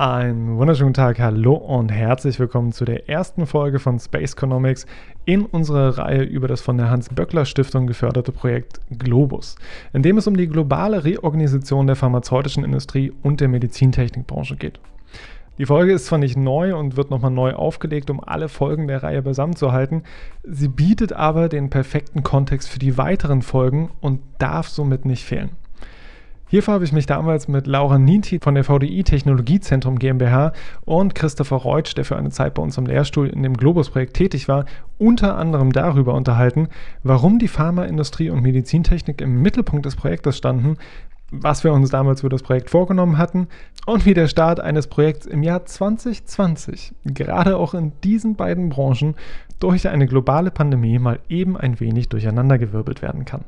Einen wunderschönen Tag, hallo und herzlich willkommen zu der ersten Folge von Space Economics in unserer Reihe über das von der Hans-Böckler-Stiftung geförderte Projekt Globus, in dem es um die globale Reorganisation der pharmazeutischen Industrie und der Medizintechnikbranche geht. Die Folge ist zwar nicht neu und wird nochmal neu aufgelegt, um alle Folgen der Reihe beisammenzuhalten, sie bietet aber den perfekten Kontext für die weiteren Folgen und darf somit nicht fehlen. Hierfür habe ich mich damals mit Laura Ninti von der VDI Technologiezentrum GmbH und Christopher Reutsch, der für eine Zeit bei uns am Lehrstuhl in dem Globus-Projekt tätig war, unter anderem darüber unterhalten, warum die Pharmaindustrie und Medizintechnik im Mittelpunkt des Projektes standen, was wir uns damals für das Projekt vorgenommen hatten und wie der Start eines Projekts im Jahr 2020 gerade auch in diesen beiden Branchen durch eine globale Pandemie mal eben ein wenig durcheinandergewirbelt werden kann.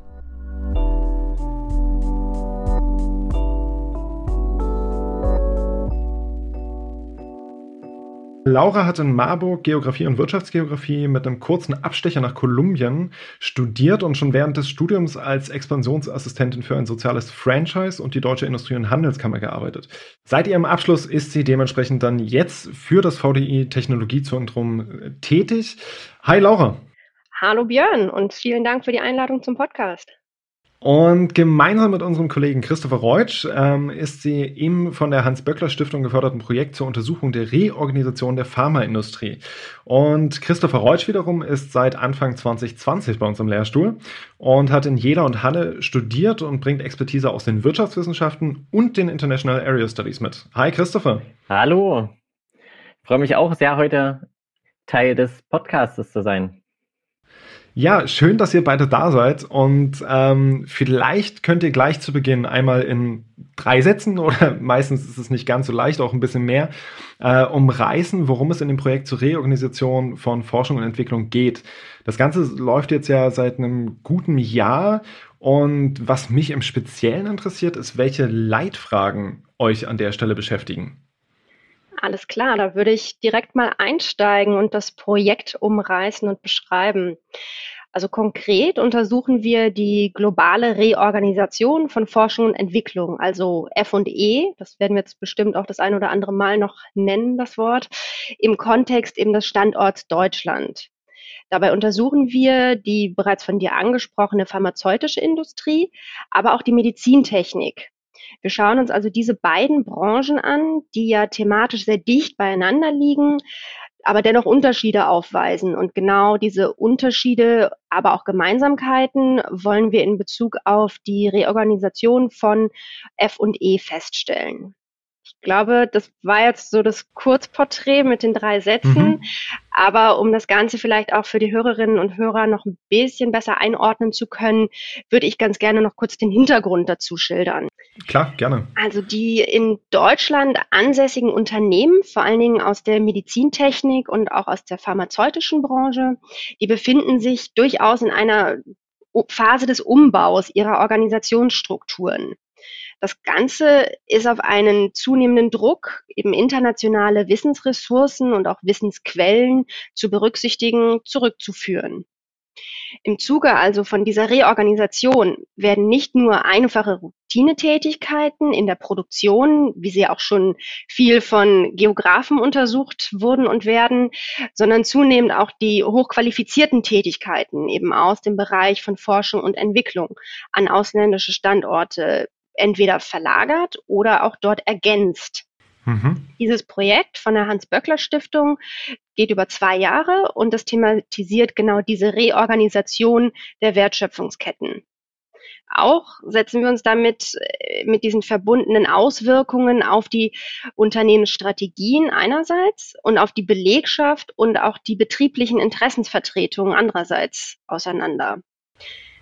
Laura hat in Marburg Geografie und Wirtschaftsgeografie mit einem kurzen Abstecher nach Kolumbien studiert und schon während des Studiums als Expansionsassistentin für ein soziales Franchise und die Deutsche Industrie- und Handelskammer gearbeitet. Seit ihrem Abschluss ist sie dementsprechend dann jetzt für das VDI Technologiezentrum tätig. Hi Laura. Hallo Björn und vielen Dank für die Einladung zum Podcast. Und gemeinsam mit unserem Kollegen Christopher Reutsch ähm, ist sie im von der Hans-Böckler-Stiftung geförderten Projekt zur Untersuchung der Reorganisation der Pharmaindustrie. Und Christopher Reutsch wiederum ist seit Anfang 2020 bei uns im Lehrstuhl und hat in Jena und Halle studiert und bringt Expertise aus den Wirtschaftswissenschaften und den International Area Studies mit. Hi Christopher. Hallo. Ich freue mich auch sehr, heute Teil des Podcasts zu sein. Ja, schön, dass ihr beide da seid. Und ähm, vielleicht könnt ihr gleich zu Beginn einmal in drei Sätzen oder meistens ist es nicht ganz so leicht, auch ein bisschen mehr, äh, umreißen, worum es in dem Projekt zur Reorganisation von Forschung und Entwicklung geht. Das Ganze läuft jetzt ja seit einem guten Jahr. Und was mich im Speziellen interessiert, ist, welche Leitfragen euch an der Stelle beschäftigen. Alles klar, da würde ich direkt mal einsteigen und das Projekt umreißen und beschreiben. Also konkret untersuchen wir die globale Reorganisation von Forschung und Entwicklung, also F&E, das werden wir jetzt bestimmt auch das ein oder andere Mal noch nennen, das Wort, im Kontext eben des Standorts Deutschland. Dabei untersuchen wir die bereits von dir angesprochene pharmazeutische Industrie, aber auch die Medizintechnik. Wir schauen uns also diese beiden Branchen an, die ja thematisch sehr dicht beieinander liegen, aber dennoch Unterschiede aufweisen. Und genau diese Unterschiede, aber auch Gemeinsamkeiten wollen wir in Bezug auf die Reorganisation von F und E feststellen. Ich glaube, das war jetzt so das Kurzporträt mit den drei Sätzen. Mhm. Aber um das Ganze vielleicht auch für die Hörerinnen und Hörer noch ein bisschen besser einordnen zu können, würde ich ganz gerne noch kurz den Hintergrund dazu schildern. Klar, gerne. Also die in Deutschland ansässigen Unternehmen, vor allen Dingen aus der Medizintechnik und auch aus der pharmazeutischen Branche, die befinden sich durchaus in einer Phase des Umbaus ihrer Organisationsstrukturen. Das Ganze ist auf einen zunehmenden Druck, eben internationale Wissensressourcen und auch Wissensquellen zu berücksichtigen, zurückzuführen. Im Zuge also von dieser Reorganisation werden nicht nur einfache Routinetätigkeiten in der Produktion, wie sie auch schon viel von Geografen untersucht wurden und werden, sondern zunehmend auch die hochqualifizierten Tätigkeiten eben aus dem Bereich von Forschung und Entwicklung an ausländische Standorte entweder verlagert oder auch dort ergänzt. Mhm. Dieses Projekt von der Hans-Böckler-Stiftung geht über zwei Jahre und das thematisiert genau diese Reorganisation der Wertschöpfungsketten. Auch setzen wir uns damit äh, mit diesen verbundenen Auswirkungen auf die Unternehmensstrategien einerseits und auf die Belegschaft und auch die betrieblichen Interessensvertretungen andererseits auseinander.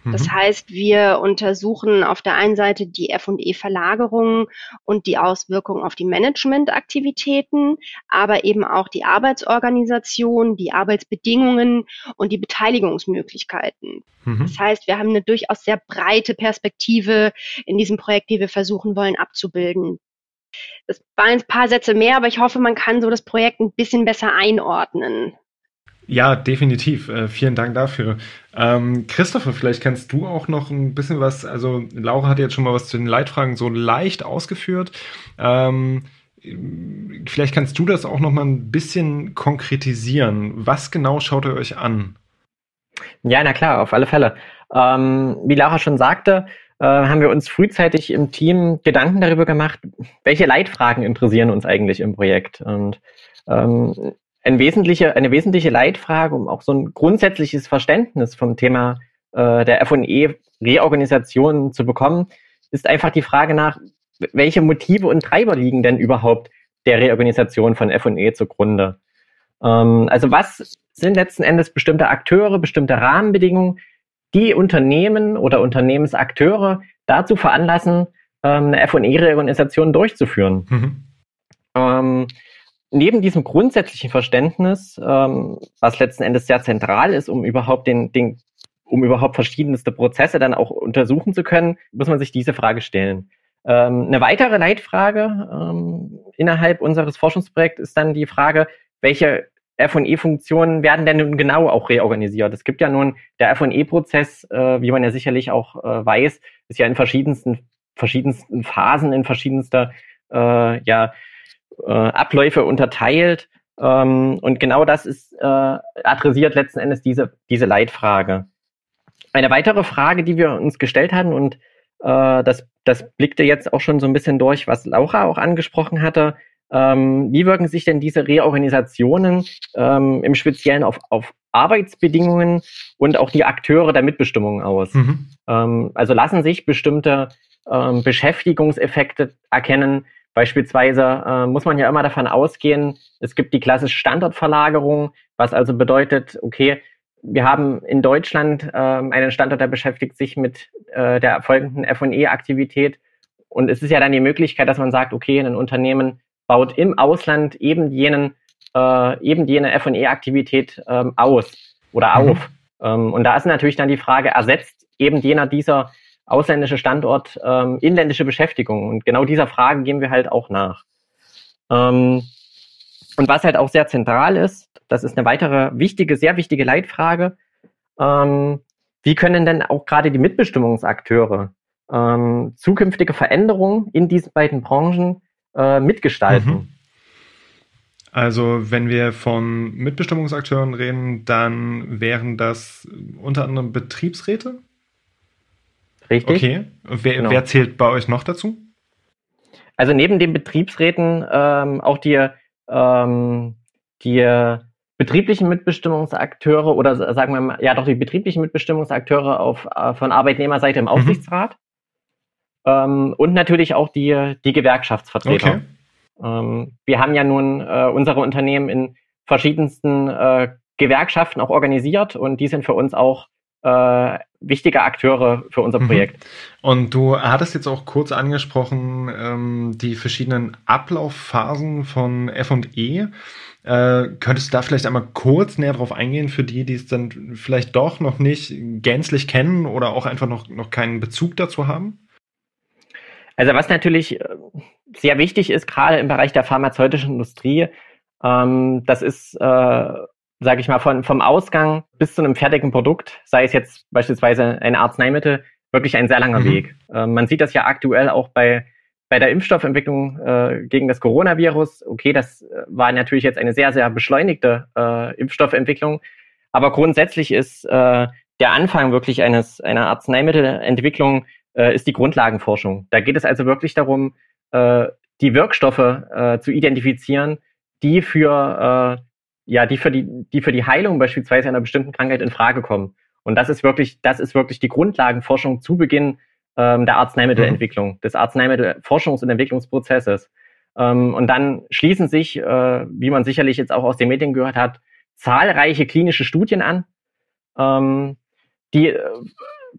Das mhm. heißt, wir untersuchen auf der einen Seite die F&E-Verlagerungen und die Auswirkungen auf die Managementaktivitäten, aber eben auch die Arbeitsorganisation, die Arbeitsbedingungen und die Beteiligungsmöglichkeiten. Mhm. Das heißt, wir haben eine durchaus sehr breite Perspektive in diesem Projekt, die wir versuchen wollen abzubilden. Das waren ein paar Sätze mehr, aber ich hoffe, man kann so das Projekt ein bisschen besser einordnen. Ja, definitiv. Äh, vielen Dank dafür. Ähm, Christopher, vielleicht kannst du auch noch ein bisschen was, also Laura hat jetzt schon mal was zu den Leitfragen so leicht ausgeführt. Ähm, Vielleicht kannst du das auch noch mal ein bisschen konkretisieren. Was genau schaut ihr euch an? Ja, na klar, auf alle Fälle. Ähm, wie Lara schon sagte, äh, haben wir uns frühzeitig im Team Gedanken darüber gemacht, welche Leitfragen interessieren uns eigentlich im Projekt. Und ähm, ein wesentliche, eine wesentliche Leitfrage, um auch so ein grundsätzliches Verständnis vom Thema äh, der F&E-Reorganisation zu bekommen, ist einfach die Frage nach, welche Motive und Treiber liegen denn überhaupt der Reorganisation von F&E zugrunde? Ähm, also was sind letzten Endes bestimmte Akteure, bestimmte Rahmenbedingungen, die Unternehmen oder Unternehmensakteure dazu veranlassen, ähm, eine F&E-Reorganisation durchzuführen. Mhm. Ähm, neben diesem grundsätzlichen Verständnis, ähm, was letzten Endes sehr zentral ist, um überhaupt den, den, um überhaupt verschiedenste Prozesse dann auch untersuchen zu können, muss man sich diese Frage stellen. Ähm, eine weitere Leitfrage ähm, innerhalb unseres Forschungsprojekts ist dann die Frage, welche F&E-Funktionen werden denn nun genau auch reorganisiert? Es gibt ja nun, der F&E-Prozess, äh, wie man ja sicherlich auch äh, weiß, ist ja in verschiedensten, verschiedensten Phasen, in verschiedenster äh, ja, äh, Abläufe unterteilt. Ähm, und genau das ist äh, adressiert letzten Endes diese, diese Leitfrage. Eine weitere Frage, die wir uns gestellt hatten, und äh, das, das blickte jetzt auch schon so ein bisschen durch, was Laura auch angesprochen hatte, ähm, wie wirken sich denn diese Reorganisationen ähm, im Speziellen auf, auf Arbeitsbedingungen und auch die Akteure der Mitbestimmung aus? Mhm. Ähm, also lassen sich bestimmte ähm, Beschäftigungseffekte erkennen. Beispielsweise äh, muss man ja immer davon ausgehen, es gibt die klassische Standortverlagerung, was also bedeutet, okay, wir haben in Deutschland ähm, einen Standort, der beschäftigt sich mit äh, der erfolgenden F&E-Aktivität. Und es ist ja dann die Möglichkeit, dass man sagt, okay, ein Unternehmen baut im Ausland eben jenen, äh, eben jene F&E-Aktivität ähm, aus oder mhm. auf. Ähm, und da ist natürlich dann die Frage, ersetzt eben jener dieser ausländische Standort ähm, inländische Beschäftigung? Und genau dieser Frage gehen wir halt auch nach. Ähm, und was halt auch sehr zentral ist, das ist eine weitere wichtige, sehr wichtige Leitfrage, ähm, wie können denn auch gerade die Mitbestimmungsakteure ähm, zukünftige Veränderungen in diesen beiden Branchen äh, mitgestalten. Mhm. Also wenn wir von Mitbestimmungsakteuren reden, dann wären das unter anderem Betriebsräte? Richtig. Okay. Wer, genau. wer zählt bei euch noch dazu? Also neben den Betriebsräten ähm, auch die, ähm, die betrieblichen Mitbestimmungsakteure oder sagen wir mal, ja doch die betrieblichen Mitbestimmungsakteure auf, äh, von Arbeitnehmerseite im mhm. Aufsichtsrat. Mhm. Ähm, und natürlich auch die, die Gewerkschaftsvertreter. Okay. Ähm, wir haben ja nun äh, unsere Unternehmen in verschiedensten äh, Gewerkschaften auch organisiert und die sind für uns auch äh, wichtige Akteure für unser mhm. Projekt. Und du hattest jetzt auch kurz angesprochen, ähm, die verschiedenen Ablaufphasen von FE. Äh, könntest du da vielleicht einmal kurz näher drauf eingehen für die, die es dann vielleicht doch noch nicht gänzlich kennen oder auch einfach noch, noch keinen Bezug dazu haben? Also was natürlich äh, sehr wichtig ist, gerade im Bereich der pharmazeutischen Industrie, ähm, das ist, äh, sage ich mal, von, vom Ausgang bis zu einem fertigen Produkt, sei es jetzt beispielsweise ein Arzneimittel, wirklich ein sehr langer mhm. Weg. Äh, man sieht das ja aktuell auch bei, bei der Impfstoffentwicklung äh, gegen das Coronavirus. Okay, das äh, war natürlich jetzt eine sehr, sehr beschleunigte äh, Impfstoffentwicklung, aber grundsätzlich ist äh, der Anfang wirklich eines einer Arzneimittelentwicklung äh, ist die Grundlagenforschung. Da geht es also wirklich darum, äh, die Wirkstoffe äh, zu identifizieren, die für, äh, ja, die für die, die für die Heilung beispielsweise einer bestimmten Krankheit in Frage kommen. Und das ist wirklich, das ist wirklich die Grundlagenforschung zu Beginn ähm, der Arzneimittelentwicklung, mhm. des Arzneimittelforschungs- und Entwicklungsprozesses. Ähm, und dann schließen sich, äh, wie man sicherlich jetzt auch aus den Medien gehört hat, zahlreiche klinische Studien an, ähm, die äh,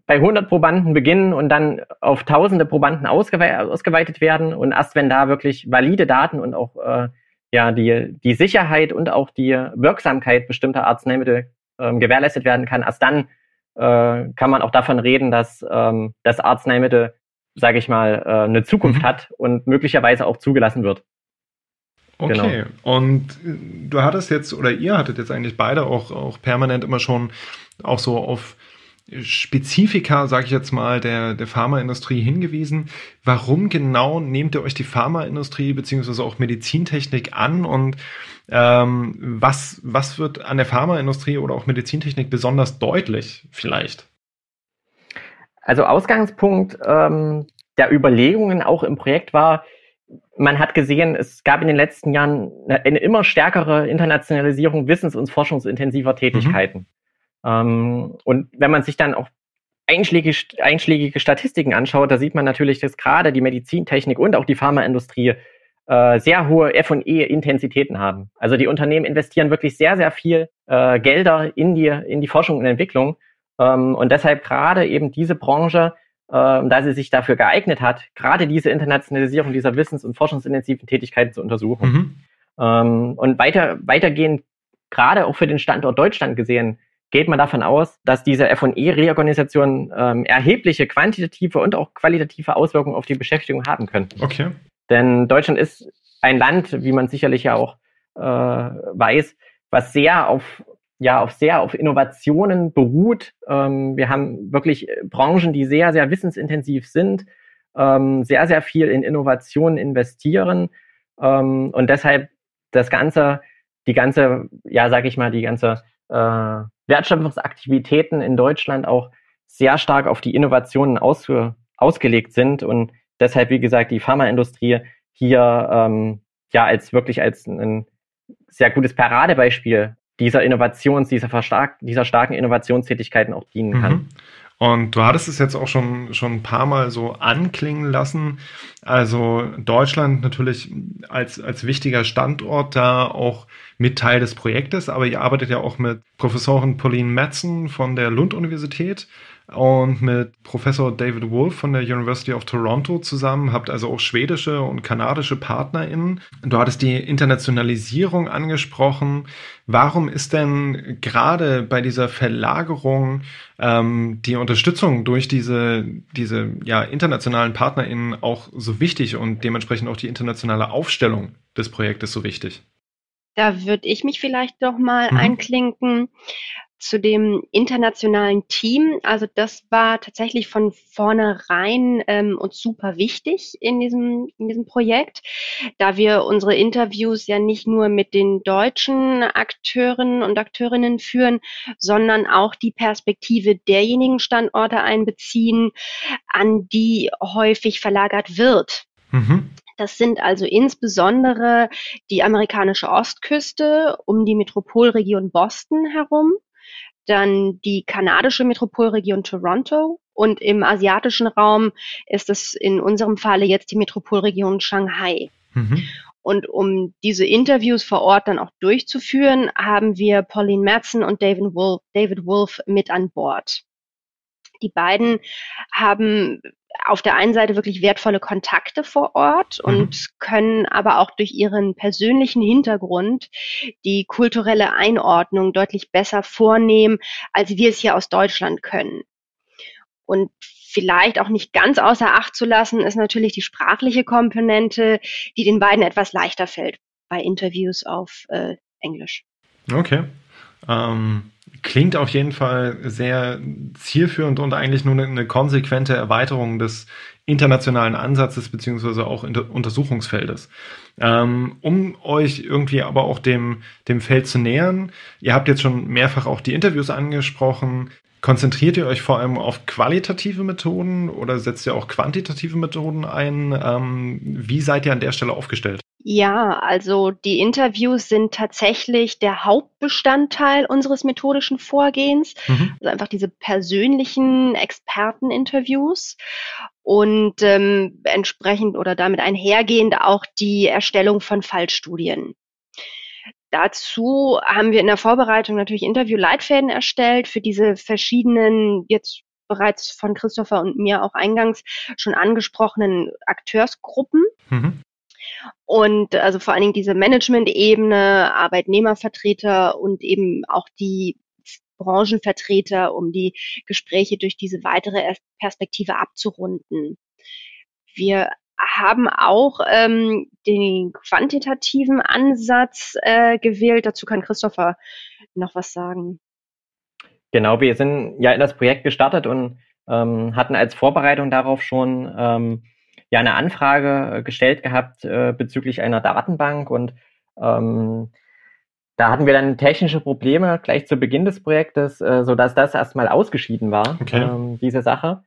bei 100 Probanden beginnen und dann auf tausende Probanden ausgewe ausgeweitet werden. Und erst wenn da wirklich valide Daten und auch äh, ja, die, die Sicherheit und auch die Wirksamkeit bestimmter Arzneimittel ähm, gewährleistet werden kann, erst dann äh, kann man auch davon reden, dass ähm, das Arzneimittel, sage ich mal, äh, eine Zukunft mhm. hat und möglicherweise auch zugelassen wird. Okay, genau. und du hattest jetzt, oder ihr hattet jetzt eigentlich beide auch, auch permanent immer schon auch so auf Spezifika, sage ich jetzt mal, der, der Pharmaindustrie hingewiesen. Warum genau nehmt ihr euch die Pharmaindustrie beziehungsweise auch Medizintechnik an und ähm, was, was wird an der Pharmaindustrie oder auch Medizintechnik besonders deutlich vielleicht? Also Ausgangspunkt ähm, der Überlegungen auch im Projekt war, man hat gesehen, es gab in den letzten Jahren eine, eine immer stärkere Internationalisierung wissens- und forschungsintensiver Tätigkeiten. Mhm. Ähm, und wenn man sich dann auch einschlägige, einschlägige Statistiken anschaut, da sieht man natürlich, dass gerade die Medizintechnik und auch die Pharmaindustrie äh, sehr hohe F&E-Intensitäten haben. Also die Unternehmen investieren wirklich sehr, sehr viel äh, Gelder in die, in die Forschung und Entwicklung. Ähm, und deshalb gerade eben diese Branche, äh, da sie sich dafür geeignet hat, gerade diese Internationalisierung dieser wissens- und forschungsintensiven Tätigkeiten zu untersuchen. Mhm. Ähm, und weiter, weitergehend, gerade auch für den Standort Deutschland gesehen, geht man davon aus, dass diese F&E-Reorganisation ähm, erhebliche quantitative und auch qualitative Auswirkungen auf die Beschäftigung haben könnten. Okay. Denn Deutschland ist ein Land, wie man sicherlich ja auch äh, weiß, was sehr auf ja auf sehr auf Innovationen beruht. Ähm, wir haben wirklich Branchen, die sehr sehr wissensintensiv sind, ähm, sehr sehr viel in Innovationen investieren ähm, und deshalb das ganze die ganze ja sage ich mal die ganze äh, Wertschöpfungsaktivitäten in Deutschland auch sehr stark auf die Innovationen ausge, ausgelegt sind und deshalb, wie gesagt, die Pharmaindustrie hier ähm, ja als wirklich als ein sehr gutes Paradebeispiel dieser Innovations, dieser, dieser starken Innovationstätigkeiten auch dienen kann. Mhm. Und du hattest es jetzt auch schon, schon ein paar Mal so anklingen lassen. Also Deutschland natürlich als, als wichtiger Standort da auch mit Teil des Projektes, aber ihr arbeitet ja auch mit Professorin Pauline Metzen von der Lund-Universität und mit Professor David Wolf von der University of Toronto zusammen, habt also auch schwedische und kanadische PartnerInnen. Du hattest die Internationalisierung angesprochen. Warum ist denn gerade bei dieser Verlagerung ähm, die Unterstützung durch diese, diese ja, internationalen PartnerInnen auch so wichtig und dementsprechend auch die internationale Aufstellung des Projektes so wichtig? Da würde ich mich vielleicht doch mal mhm. einklinken zu dem internationalen Team. Also das war tatsächlich von vornherein ähm, uns super wichtig in diesem, in diesem Projekt, da wir unsere Interviews ja nicht nur mit den deutschen Akteuren und Akteurinnen führen, sondern auch die Perspektive derjenigen Standorte einbeziehen, an die häufig verlagert wird. Mhm. Das sind also insbesondere die amerikanische Ostküste um die Metropolregion Boston herum, dann die kanadische Metropolregion Toronto und im asiatischen Raum ist es in unserem Falle jetzt die Metropolregion Shanghai. Mhm. Und um diese Interviews vor Ort dann auch durchzuführen, haben wir Pauline Madsen und David Wolf, David Wolf mit an Bord. Die beiden haben auf der einen Seite wirklich wertvolle Kontakte vor Ort mhm. und können aber auch durch ihren persönlichen Hintergrund die kulturelle Einordnung deutlich besser vornehmen, als wir es hier aus Deutschland können. Und vielleicht auch nicht ganz außer Acht zu lassen, ist natürlich die sprachliche Komponente, die den beiden etwas leichter fällt bei Interviews auf äh, Englisch. Okay. Ähm, klingt auf jeden Fall sehr zielführend und eigentlich nur eine, konsequente Erweiterung des internationalen Ansatzes beziehungsweise auch Untersuchungsfeldes. Ähm, um euch irgendwie aber auch dem, dem Feld zu nähern, ihr habt jetzt schon mehrfach auch die Interviews angesprochen. Konzentriert ihr euch vor allem auf qualitative Methoden oder setzt ihr auch quantitative Methoden ein? Ähm, wie seid ihr an der Stelle aufgestellt? Ja, also die Interviews sind tatsächlich der Hauptbestandteil unseres methodischen Vorgehens. Mhm. Also einfach diese persönlichen Experteninterviews und ähm, entsprechend oder damit einhergehend auch die Erstellung von Fallstudien. Dazu haben wir in der Vorbereitung natürlich Interviewleitfäden erstellt für diese verschiedenen jetzt bereits von Christopher und mir auch eingangs schon angesprochenen Akteursgruppen. Mhm. Und also vor allen Dingen diese Management-Ebene, Arbeitnehmervertreter und eben auch die Branchenvertreter, um die Gespräche durch diese weitere Perspektive abzurunden. Wir haben auch ähm, den quantitativen Ansatz äh, gewählt. Dazu kann Christopher noch was sagen. Genau, wir sind ja in das Projekt gestartet und ähm, hatten als Vorbereitung darauf schon ähm, ja eine Anfrage gestellt gehabt äh, bezüglich einer Datenbank und ähm, da hatten wir dann technische Probleme gleich zu Beginn des Projektes, äh, so dass das erstmal ausgeschieden war, okay. ähm, diese Sache.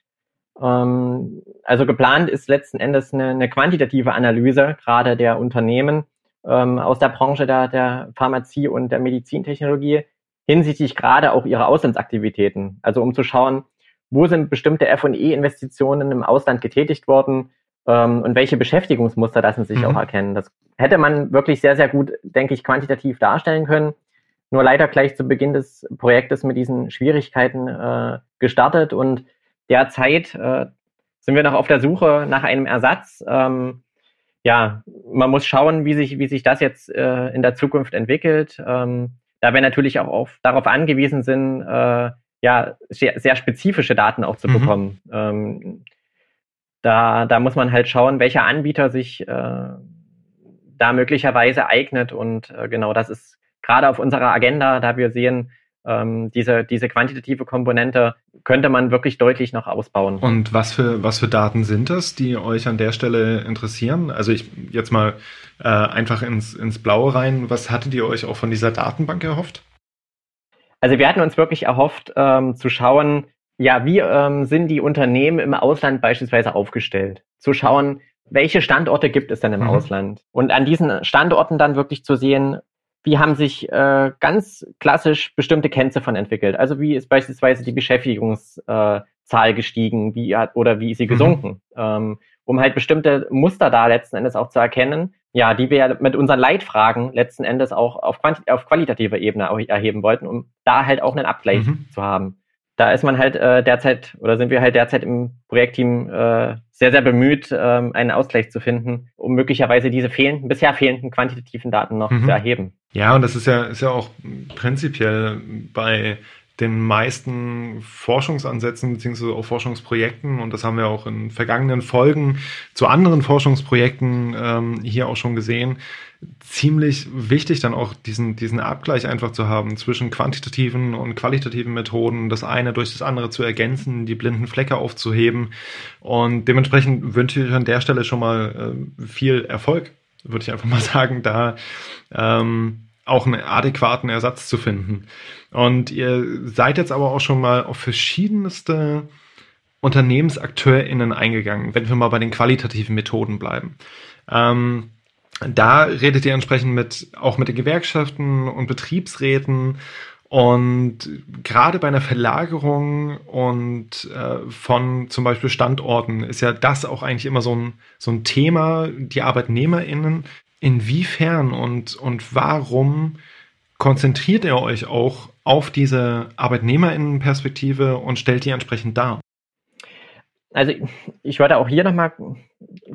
Ähm, also geplant ist letzten Endes eine, eine quantitative Analyse gerade der Unternehmen ähm, aus der Branche der, der Pharmazie und der Medizintechnologie hinsichtlich gerade auch ihrer Auslandsaktivitäten. Also um zu schauen, wo sind bestimmte F&E-Investitionen im Ausland getätigt worden ähm, und welche Beschäftigungsmuster lassen sich mhm. auch erkennen. Das hätte man wirklich sehr, sehr gut, denke ich, quantitativ darstellen können. Nur leider gleich zu Beginn des Projektes mit diesen Schwierigkeiten äh, gestartet und derzeit äh, sind wir noch auf der Suche nach einem Ersatz. Ähm, ja, man muss schauen, wie sich, wie sich das jetzt äh, in der Zukunft entwickelt. Ähm, da wir natürlich auch auf, darauf angewiesen sind, äh, ja, sehr, sehr spezifische Daten auch zu mhm. bekommen. Ähm, da, da muss man halt schauen, welcher Anbieter sich äh, da möglicherweise eignet. Und äh, genau das ist gerade auf unserer Agenda, da wir sehen, ähm, diese, diese quantitative Komponente könnte man wirklich deutlich noch ausbauen. Und was für, was für Daten sind das, die euch an der Stelle interessieren? Also ich jetzt mal äh, einfach ins, ins Blaue rein. Was hattet ihr euch auch von dieser Datenbank erhofft? Also wir hatten uns wirklich erhofft, ähm, zu schauen, ja, wie ähm, sind die Unternehmen im Ausland beispielsweise aufgestellt? Zu schauen, welche Standorte gibt es denn im mhm. Ausland? Und an diesen Standorten dann wirklich zu sehen, wie haben sich äh, ganz klassisch bestimmte Kennziffern entwickelt? Also wie ist beispielsweise die Beschäftigungszahl äh, gestiegen, wie hat, oder wie ist sie mhm. gesunken? Mhm. Ähm, um halt bestimmte Muster da letzten Endes auch zu erkennen, ja, die wir mit unseren Leitfragen letzten Endes auch auf, auf qualitativer Ebene erheben wollten, um da halt auch einen Abgleich mhm. zu haben da ist man halt äh, derzeit oder sind wir halt derzeit im Projektteam äh, sehr, sehr bemüht, äh, einen Ausgleich zu finden, um möglicherweise diese fehlenden, bisher fehlenden quantitativen Daten noch mhm. zu erheben. Ja, und das ist ja, ist ja auch prinzipiell bei den meisten Forschungsansätzen beziehungsweise auch Forschungsprojekten und das haben wir auch in vergangenen Folgen zu anderen Forschungsprojekten ähm, hier auch schon gesehen, ziemlich wichtig dann auch diesen, diesen Abgleich einfach zu haben zwischen quantitativen und qualitativen Methoden, das eine durch das andere zu ergänzen, die blinden Flecke aufzuheben. Und dementsprechend wünsche ich an der Stelle schon mal äh, viel Erfolg, würde ich einfach mal sagen, da ähm, auch einen adäquaten Ersatz zu finden. Und ihr seid jetzt aber auch schon mal auf verschiedenste UnternehmensakteurInnen eingegangen, wenn wir mal bei den qualitativen Methoden bleiben. Ähm, da redet ihr entsprechend mit, auch mit den Gewerkschaften und Betriebsräten und gerade bei einer Verlagerung und äh, von zum Beispiel Standorten ist ja das auch eigentlich immer so ein, so ein Thema, die ArbeitnehmerInnen Inwiefern und, und warum konzentriert ihr euch auch auf diese Arbeitnehmerinnenperspektive und stellt die entsprechend dar? Also ich würde auch hier nochmal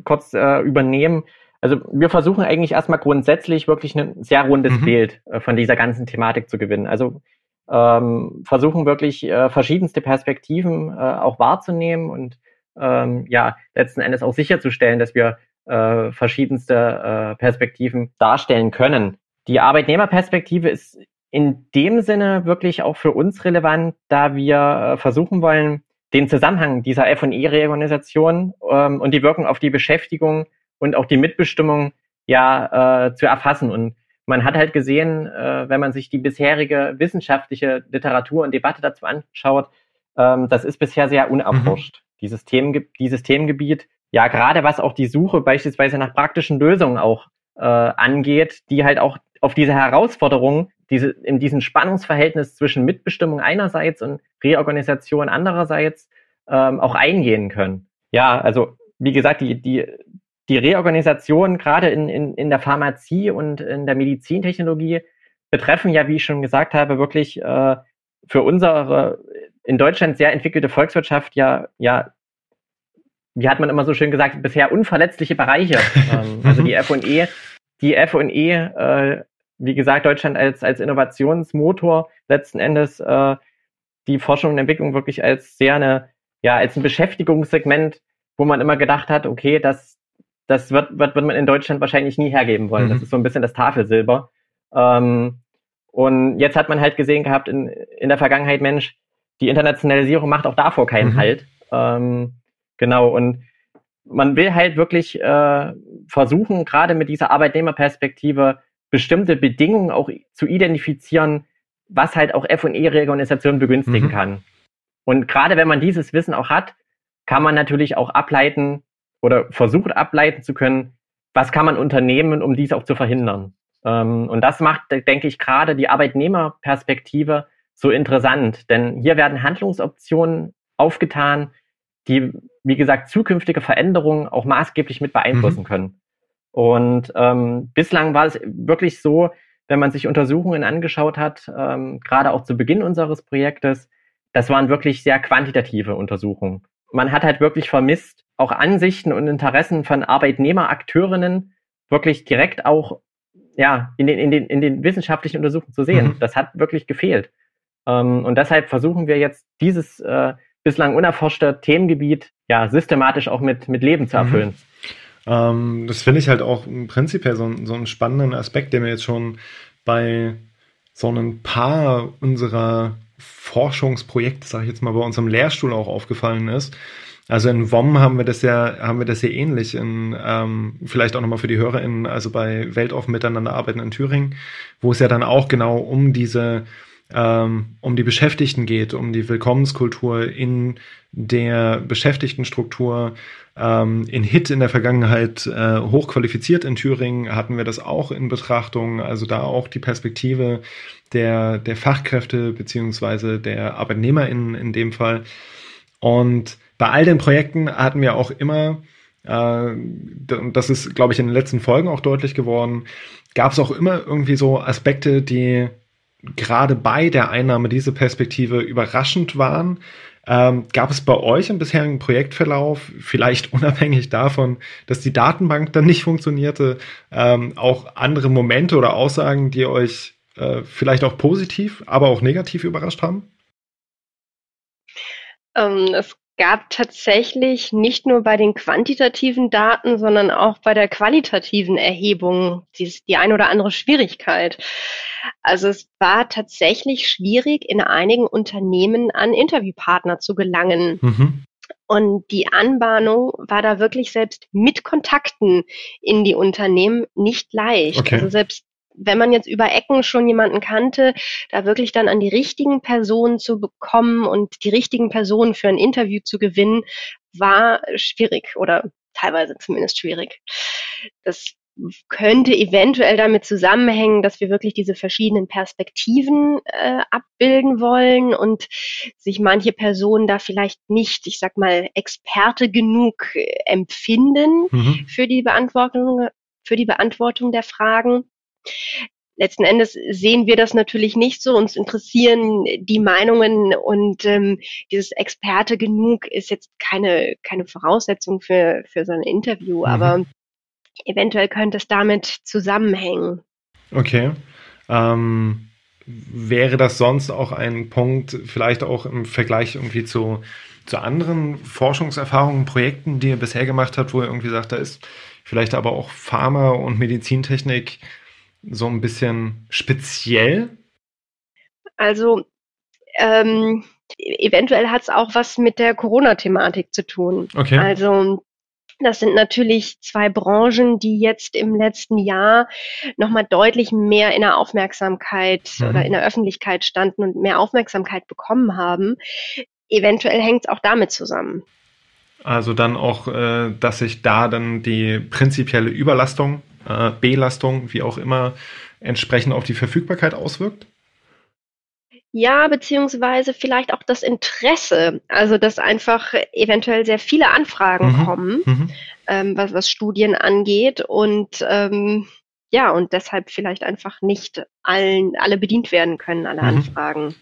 kurz äh, übernehmen. Also wir versuchen eigentlich erstmal grundsätzlich wirklich ein sehr rundes mhm. Bild äh, von dieser ganzen Thematik zu gewinnen. Also ähm, versuchen wirklich äh, verschiedenste Perspektiven äh, auch wahrzunehmen und ähm, ja letzten Endes auch sicherzustellen, dass wir äh, verschiedenste äh, Perspektiven darstellen können. Die Arbeitnehmerperspektive ist in dem Sinne wirklich auch für uns relevant, da wir äh, versuchen wollen, den Zusammenhang dieser F&E-Reorganisation ähm, und die Wirkung auf die Beschäftigung und auch die Mitbestimmung ja äh, zu erfassen. Und man hat halt gesehen, äh, wenn man sich die bisherige wissenschaftliche Literatur und Debatte dazu anschaut, ähm, das ist bisher sehr unerforscht. Mhm. Dieses, Themen, dieses Themengebiet ja, gerade was auch die Suche beispielsweise nach praktischen Lösungen auch äh, angeht, die halt auch auf diese Herausforderungen, diese, in diesem Spannungsverhältnis zwischen Mitbestimmung einerseits und Reorganisation andererseits ähm, auch eingehen können. Ja, also wie gesagt, die, die, die Reorganisation gerade in, in, in der Pharmazie und in der Medizintechnologie betreffen ja, wie ich schon gesagt habe, wirklich äh, für unsere in Deutschland sehr entwickelte Volkswirtschaft ja, ja wie hat man immer so schön gesagt, bisher unverletzliche Bereiche. ähm, also die F&E, die F&E, äh, wie gesagt, Deutschland als, als Innovationsmotor letzten Endes äh, die Forschung und Entwicklung wirklich als sehr eine, ja, als ein Beschäftigungssegment, wo man immer gedacht hat, okay, das, das wird, wird, wird man in Deutschland wahrscheinlich nie hergeben wollen. Mhm. Das ist so ein bisschen das Tafelsilber. Ähm, und jetzt hat man halt gesehen gehabt in, in der Vergangenheit, Mensch, die Internationalisierung macht auch davor keinen mhm. Halt. Ähm, genau, und man will halt wirklich äh, versuchen, gerade mit dieser Arbeitnehmerperspektive bestimmte Bedingungen auch zu identifizieren, was halt auch F&E-Reorganisationen begünstigen mhm. kann. Und gerade wenn man dieses Wissen auch hat, kann man natürlich auch ableiten oder versucht ableiten zu können, was kann man unternehmen, um dies auch zu verhindern. Ähm, und das macht, denke ich, gerade die Arbeitnehmerperspektive so interessant, denn hier werden Handlungsoptionen aufgetan, die, wie gesagt, zukünftige Veränderungen auch maßgeblich mit beeinflussen mhm. können. Und ähm, bislang war es wirklich so, wenn man sich Untersuchungen angeschaut hat, ähm, gerade auch zu Beginn unseres Projektes, das waren wirklich sehr quantitative Untersuchungen. Man hat halt wirklich vermisst, auch Ansichten und Interessen von Arbeitnehmerakteurinnen wirklich direkt auch ja, in, den, in, den, in den wissenschaftlichen Untersuchungen zu sehen. Mhm. Das hat wirklich gefehlt. Ähm, und deshalb versuchen wir jetzt dieses äh, bislang unerforschte Themengebiet ja systematisch auch mit, mit Leben zu mhm. erfüllen. Mhm. Ähm, das finde ich halt auch prinzipiell so, so einen spannenden Aspekt, der mir jetzt schon bei so ein paar unserer Forschungsprojekte, sage ich jetzt mal, bei unserem Lehrstuhl auch aufgefallen ist. Also in WOM haben wir das ja, haben wir das ja ähnlich. In, ähm, vielleicht auch nochmal für die HörerInnen, also bei Weltoffen miteinander arbeiten in Thüringen, wo es ja dann auch genau um diese ähm, um die Beschäftigten geht, um die Willkommenskultur in der Beschäftigtenstruktur. Ähm, in HIT in der Vergangenheit äh, hochqualifiziert in Thüringen hatten wir das auch in Betrachtung, also da auch die Perspektive der, der Fachkräfte beziehungsweise der ArbeitnehmerInnen in dem Fall. Und bei all den Projekten hatten wir auch immer, äh, das ist, glaube ich, in den letzten Folgen auch deutlich geworden, gab es auch immer irgendwie so Aspekte, die gerade bei der Einnahme dieser Perspektive überraschend waren. Ähm, gab es bei euch im bisherigen Projektverlauf, vielleicht unabhängig davon, dass die Datenbank dann nicht funktionierte, ähm, auch andere Momente oder Aussagen, die euch äh, vielleicht auch positiv, aber auch negativ überrascht haben? Ähm, es gab tatsächlich nicht nur bei den quantitativen Daten, sondern auch bei der qualitativen Erhebung die, die ein oder andere Schwierigkeit. Also es war tatsächlich schwierig, in einigen Unternehmen an Interviewpartner zu gelangen. Mhm. Und die Anbahnung war da wirklich selbst mit Kontakten in die Unternehmen nicht leicht. Okay. Also selbst wenn man jetzt über Ecken schon jemanden kannte, da wirklich dann an die richtigen Personen zu bekommen und die richtigen Personen für ein Interview zu gewinnen, war schwierig oder teilweise zumindest schwierig. Das könnte eventuell damit zusammenhängen, dass wir wirklich diese verschiedenen Perspektiven äh, abbilden wollen und sich manche Personen da vielleicht nicht, ich sag mal, Experte genug äh, empfinden mhm. für die Beantwortung, für die Beantwortung der Fragen. Letzten Endes sehen wir das natürlich nicht so. Uns interessieren die Meinungen und ähm, dieses Experte genug ist jetzt keine, keine Voraussetzung für, für so ein Interview, mhm. aber eventuell könnte es damit zusammenhängen. Okay. Ähm, wäre das sonst auch ein Punkt, vielleicht auch im Vergleich irgendwie zu, zu anderen Forschungserfahrungen, Projekten, die ihr bisher gemacht habt, wo ihr irgendwie sagt, da ist vielleicht aber auch Pharma und Medizintechnik so ein bisschen speziell? Also ähm, eventuell hat es auch was mit der Corona-Thematik zu tun. Okay. Also das sind natürlich zwei Branchen, die jetzt im letzten Jahr nochmal deutlich mehr in der Aufmerksamkeit mhm. oder in der Öffentlichkeit standen und mehr Aufmerksamkeit bekommen haben. Eventuell hängt es auch damit zusammen. Also dann auch, äh, dass sich da dann die prinzipielle Überlastung äh, Belastung, wie auch immer, entsprechend auf die Verfügbarkeit auswirkt? Ja, beziehungsweise vielleicht auch das Interesse, also dass einfach eventuell sehr viele Anfragen mhm. kommen, mhm. Ähm, was, was Studien angeht und ähm, ja, und deshalb vielleicht einfach nicht allen, alle bedient werden können, alle mhm. Anfragen.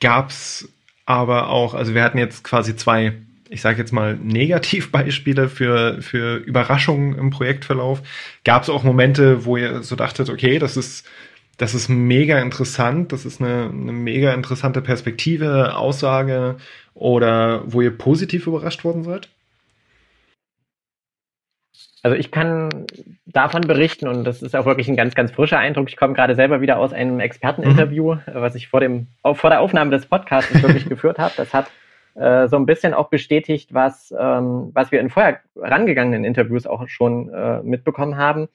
Gab es aber auch, also wir hatten jetzt quasi zwei ich sage jetzt mal, Negativbeispiele für, für Überraschungen im Projektverlauf? Gab es auch Momente, wo ihr so dachtet, okay, das ist, das ist mega interessant, das ist eine, eine mega interessante Perspektive, Aussage oder wo ihr positiv überrascht worden seid? Also ich kann davon berichten und das ist auch wirklich ein ganz, ganz frischer Eindruck. Ich komme gerade selber wieder aus einem Experteninterview, mhm. was ich vor dem, vor der Aufnahme des Podcasts wirklich geführt habe. Das hat äh, so ein bisschen auch bestätigt, was, ähm, was wir in vorher rangegangenen Interviews auch schon äh, mitbekommen haben,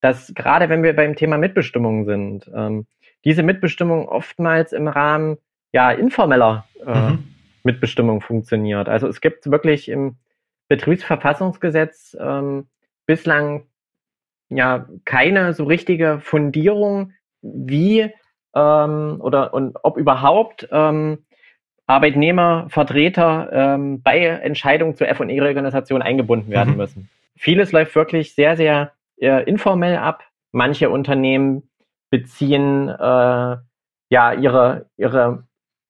dass gerade wenn wir beim Thema Mitbestimmung sind, ähm, diese Mitbestimmung oftmals im Rahmen ja informeller äh, mhm. Mitbestimmung funktioniert. Also es gibt wirklich im Betriebsverfassungsgesetz ähm, bislang ja keine so richtige Fundierung, wie ähm, oder und ob überhaupt ähm, Arbeitnehmervertreter ähm, bei Entscheidungen zur F&E-Organisation eingebunden werden mhm. müssen. Vieles läuft wirklich sehr, sehr äh, informell ab. Manche Unternehmen beziehen äh, ja ihre, ihre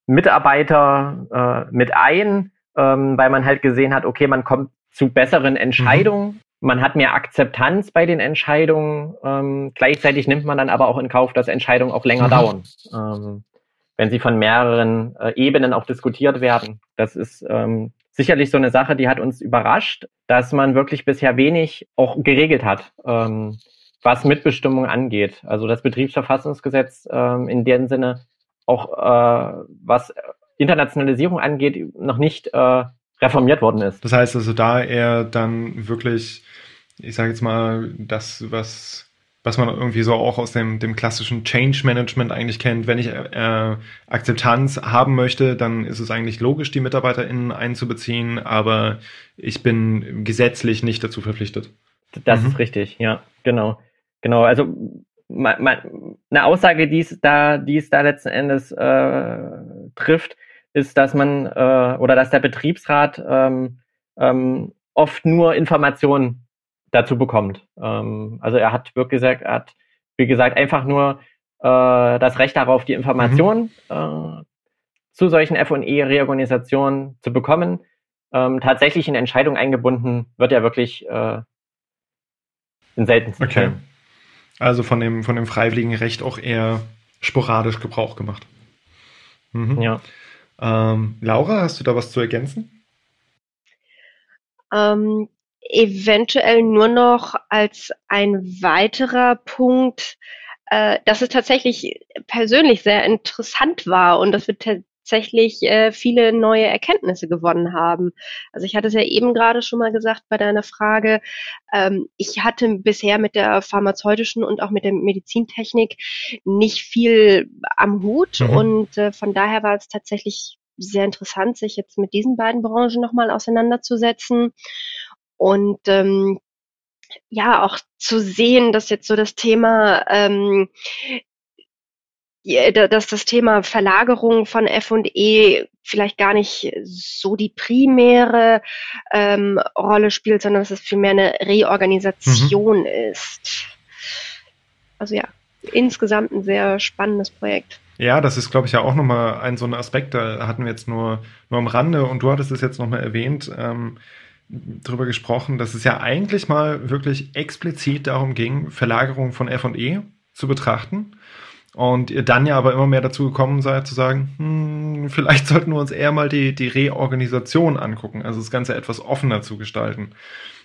Mitarbeiter äh, mit ein, ähm, weil man halt gesehen hat, okay, man kommt zu besseren Entscheidungen. Mhm. Man hat mehr Akzeptanz bei den Entscheidungen. Ähm, gleichzeitig nimmt man dann aber auch in Kauf, dass Entscheidungen auch länger mhm. dauern. Ähm, wenn sie von mehreren äh, Ebenen auch diskutiert werden. Das ist ähm, sicherlich so eine Sache, die hat uns überrascht, dass man wirklich bisher wenig auch geregelt hat, ähm, was Mitbestimmung angeht. Also das Betriebsverfassungsgesetz ähm, in dem Sinne auch äh, was Internationalisierung angeht, noch nicht äh, reformiert worden ist. Das heißt also da eher dann wirklich, ich sage jetzt mal, das, was was man irgendwie so auch aus dem, dem klassischen Change Management eigentlich kennt. Wenn ich äh, Akzeptanz haben möchte, dann ist es eigentlich logisch, die MitarbeiterInnen einzubeziehen, aber ich bin gesetzlich nicht dazu verpflichtet. Das mhm. ist richtig, ja, genau. Genau, also man, man, eine Aussage, die es da, die es da letzten Endes äh, trifft, ist, dass man äh, oder dass der Betriebsrat ähm, ähm, oft nur Informationen dazu bekommt. Ähm, also er hat wirklich gesagt, er hat, wie gesagt, einfach nur äh, das Recht darauf, die Informationen mhm. äh, zu solchen FE-Reorganisationen zu bekommen. Ähm, tatsächlich in Entscheidungen eingebunden wird er wirklich äh, in seltensten okay. Fällen. Also von dem, von dem freiwilligen Recht auch eher sporadisch Gebrauch gemacht. Mhm. Ja. Ähm, Laura, hast du da was zu ergänzen? Ähm, eventuell nur noch als ein weiterer Punkt, äh, dass es tatsächlich persönlich sehr interessant war und dass wir tatsächlich äh, viele neue Erkenntnisse gewonnen haben. Also ich hatte es ja eben gerade schon mal gesagt bei deiner Frage, ähm, ich hatte bisher mit der pharmazeutischen und auch mit der Medizintechnik nicht viel am Hut mhm. und äh, von daher war es tatsächlich sehr interessant, sich jetzt mit diesen beiden Branchen nochmal auseinanderzusetzen und ähm, ja auch zu sehen, dass jetzt so das Thema ähm, dass das Thema Verlagerung von F&E vielleicht gar nicht so die primäre ähm, Rolle spielt, sondern dass es vielmehr eine Reorganisation mhm. ist. Also ja, insgesamt ein sehr spannendes Projekt. Ja, das ist, glaube ich, ja auch nochmal ein so ein Aspekt, da hatten wir jetzt nur, nur am Rande und du hattest es jetzt nochmal erwähnt. Ähm, drüber gesprochen, dass es ja eigentlich mal wirklich explizit darum ging, Verlagerung von F&E zu betrachten. Und ihr dann ja aber immer mehr dazu gekommen seid, zu sagen, hm, vielleicht sollten wir uns eher mal die, die Reorganisation angucken, also das Ganze etwas offener zu gestalten.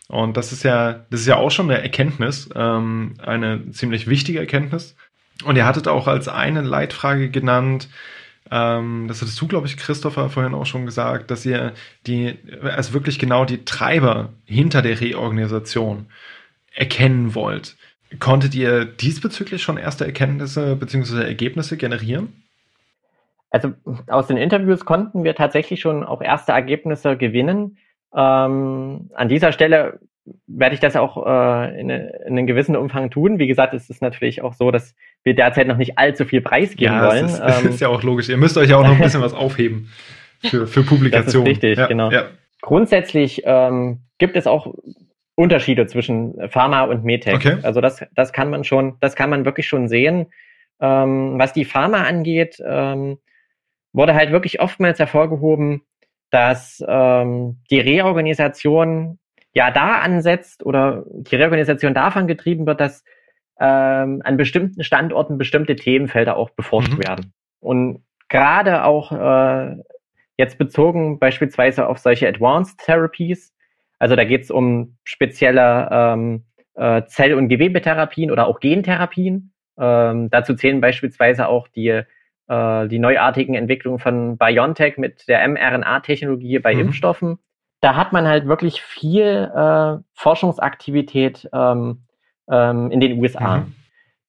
Und das ist ja, das ist ja auch schon eine Erkenntnis, ähm, eine ziemlich wichtige Erkenntnis. Und ihr hattet auch als eine Leitfrage genannt, ähm, das hattest du, glaube ich, Christopher, vorhin auch schon gesagt, dass ihr die, also wirklich genau die Treiber hinter der Reorganisation erkennen wollt. Konntet ihr diesbezüglich schon erste Erkenntnisse bzw. Ergebnisse generieren? Also aus den Interviews konnten wir tatsächlich schon auch erste Ergebnisse gewinnen. Ähm, an dieser Stelle werde ich das auch äh, in, in einem gewissen Umfang tun. Wie gesagt, es ist natürlich auch so, dass wir derzeit noch nicht allzu viel preisgeben ja, wollen. Das ist, ähm, ist, ja auch logisch. Ihr müsst euch ja auch noch ein bisschen was aufheben für, für Publikationen. Das ist richtig, ja, genau. Ja. Grundsätzlich ähm, gibt es auch Unterschiede zwischen Pharma und Medtech. Okay. Also das, das kann man schon, das kann man wirklich schon sehen. Ähm, was die Pharma angeht, ähm, wurde halt wirklich oftmals hervorgehoben, dass ähm, die Reorganisation ja da ansetzt oder die Reorganisation davon getrieben wird, dass ähm, an bestimmten Standorten bestimmte Themenfelder auch beforscht mhm. werden. Und gerade auch äh, jetzt bezogen beispielsweise auf solche Advanced Therapies, Also da geht es um spezielle ähm, äh, Zell- und Gewebetherapien oder auch Gentherapien. Ähm, dazu zählen beispielsweise auch die, äh, die neuartigen Entwicklungen von BioNTech mit der mRNA-Technologie bei mhm. Impfstoffen. Da hat man halt wirklich viel äh, Forschungsaktivität ähm, ähm, in den USA. Mhm.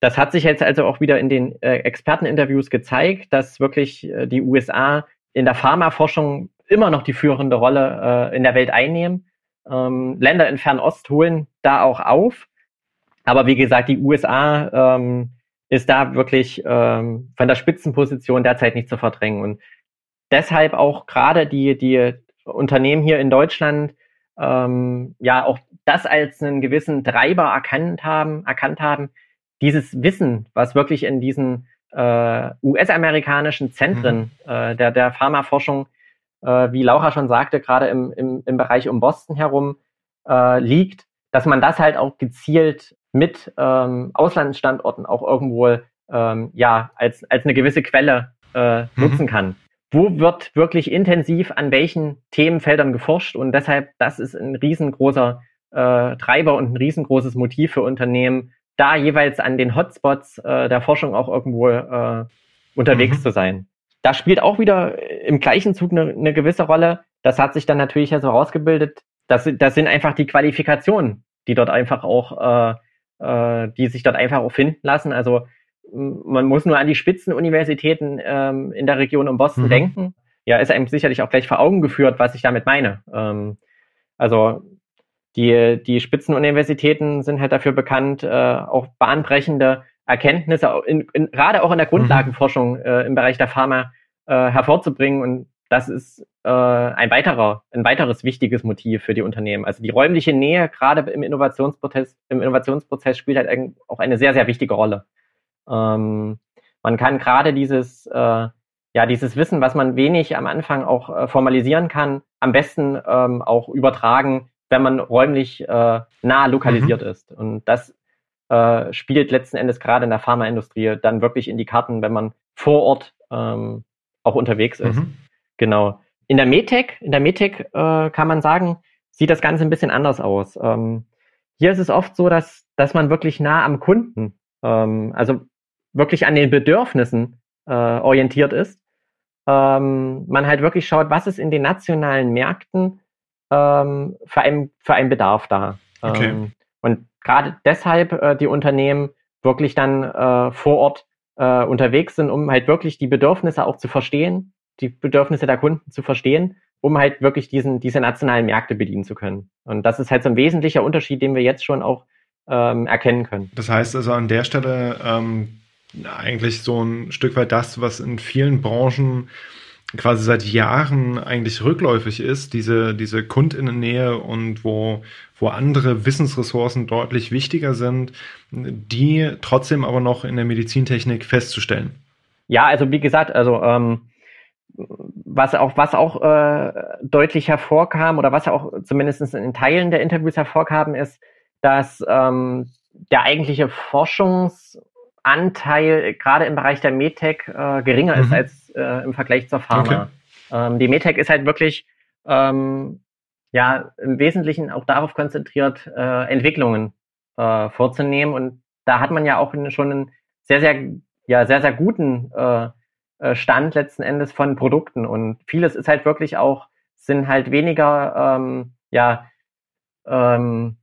Das hat sich jetzt also auch wieder in den äh, Experteninterviews gezeigt, dass wirklich äh, die USA in der Pharmaforschung immer noch die führende Rolle äh, in der Welt einnehmen. Ähm, Länder in Fernost holen da auch auf. Aber wie gesagt, die USA ähm, ist da wirklich ähm, von der Spitzenposition derzeit nicht zu verdrängen. Und deshalb auch gerade die, die Unternehmen hier in Deutschland ähm, ja auch das als einen gewissen Treiber erkannt haben, erkannt haben, dieses Wissen, was wirklich in diesen äh, US-amerikanischen Zentren mhm. äh, der, der Pharmaforschung, äh, wie Laura schon sagte, gerade im, im, im Bereich um Boston herum äh, liegt, dass man das halt auch gezielt mit ähm, Auslandsstandorten auch irgendwo ähm, ja als, als eine gewisse Quelle äh, mhm. nutzen kann. Wo wird wirklich intensiv an welchen Themenfeldern geforscht und deshalb, das ist ein riesengroßer äh, Treiber und ein riesengroßes Motiv für Unternehmen, da jeweils an den Hotspots äh, der Forschung auch irgendwo äh, unterwegs mhm. zu sein. Da spielt auch wieder im gleichen Zug eine, eine gewisse Rolle. Das hat sich dann natürlich ja so rausgebildet. Das, das sind einfach die Qualifikationen, die dort einfach auch, äh, äh, die sich dort einfach auch finden lassen. Also man muss nur an die Spitzenuniversitäten ähm, in der Region um Boston mhm. denken. Ja, ist einem sicherlich auch gleich vor Augen geführt, was ich damit meine. Ähm, also die, die Spitzenuniversitäten sind halt dafür bekannt, äh, auch bahnbrechende Erkenntnisse, in, in, gerade auch in der Grundlagenforschung äh, im Bereich der Pharma äh, hervorzubringen. Und das ist äh, ein weiterer, ein weiteres wichtiges Motiv für die Unternehmen. Also die räumliche Nähe, gerade im Innovationsprozess, im Innovationsprozess spielt halt auch eine sehr, sehr wichtige Rolle. Ähm, man kann gerade dieses, äh, ja, dieses Wissen, was man wenig am Anfang auch äh, formalisieren kann, am besten ähm, auch übertragen wenn man räumlich äh, nah lokalisiert mhm. ist. Und das äh, spielt letzten Endes gerade in der Pharmaindustrie dann wirklich in die Karten, wenn man vor Ort ähm, auch unterwegs ist. Mhm. Genau. In der Metec, in der Metec äh, kann man sagen, sieht das Ganze ein bisschen anders aus. Ähm, hier ist es oft so, dass, dass man wirklich nah am Kunden, ähm, also wirklich an den Bedürfnissen äh, orientiert ist. Ähm, man halt wirklich schaut, was ist in den nationalen Märkten ähm, für, einen, für einen Bedarf da. Okay. Ähm, und gerade deshalb äh, die Unternehmen wirklich dann äh, vor Ort äh, unterwegs sind, um halt wirklich die Bedürfnisse auch zu verstehen, die Bedürfnisse der Kunden zu verstehen, um halt wirklich diesen, diese nationalen Märkte bedienen zu können. Und das ist halt so ein wesentlicher Unterschied, den wir jetzt schon auch ähm, erkennen können. Das heißt also an der Stelle ähm, eigentlich so ein Stück weit das, was in vielen Branchen quasi seit Jahren eigentlich rückläufig ist, diese, diese Kundinnennähe und wo, wo andere Wissensressourcen deutlich wichtiger sind, die trotzdem aber noch in der Medizintechnik festzustellen. Ja, also wie gesagt, also ähm, was auch, was auch äh, deutlich hervorkam oder was auch zumindest in Teilen der Interviews hervorkam, ist, dass ähm, der eigentliche Forschungs- Anteil gerade im Bereich der Medtech äh, geringer mhm. ist als äh, im Vergleich zur Pharma. Okay. Ähm, die Medtech ist halt wirklich ähm, ja im Wesentlichen auch darauf konzentriert, äh, Entwicklungen äh, vorzunehmen. Und da hat man ja auch schon einen sehr, sehr, ja, sehr, sehr guten äh, äh, Stand letzten Endes von Produkten. Und vieles ist halt wirklich auch, sind halt weniger, ähm, ja, ähm,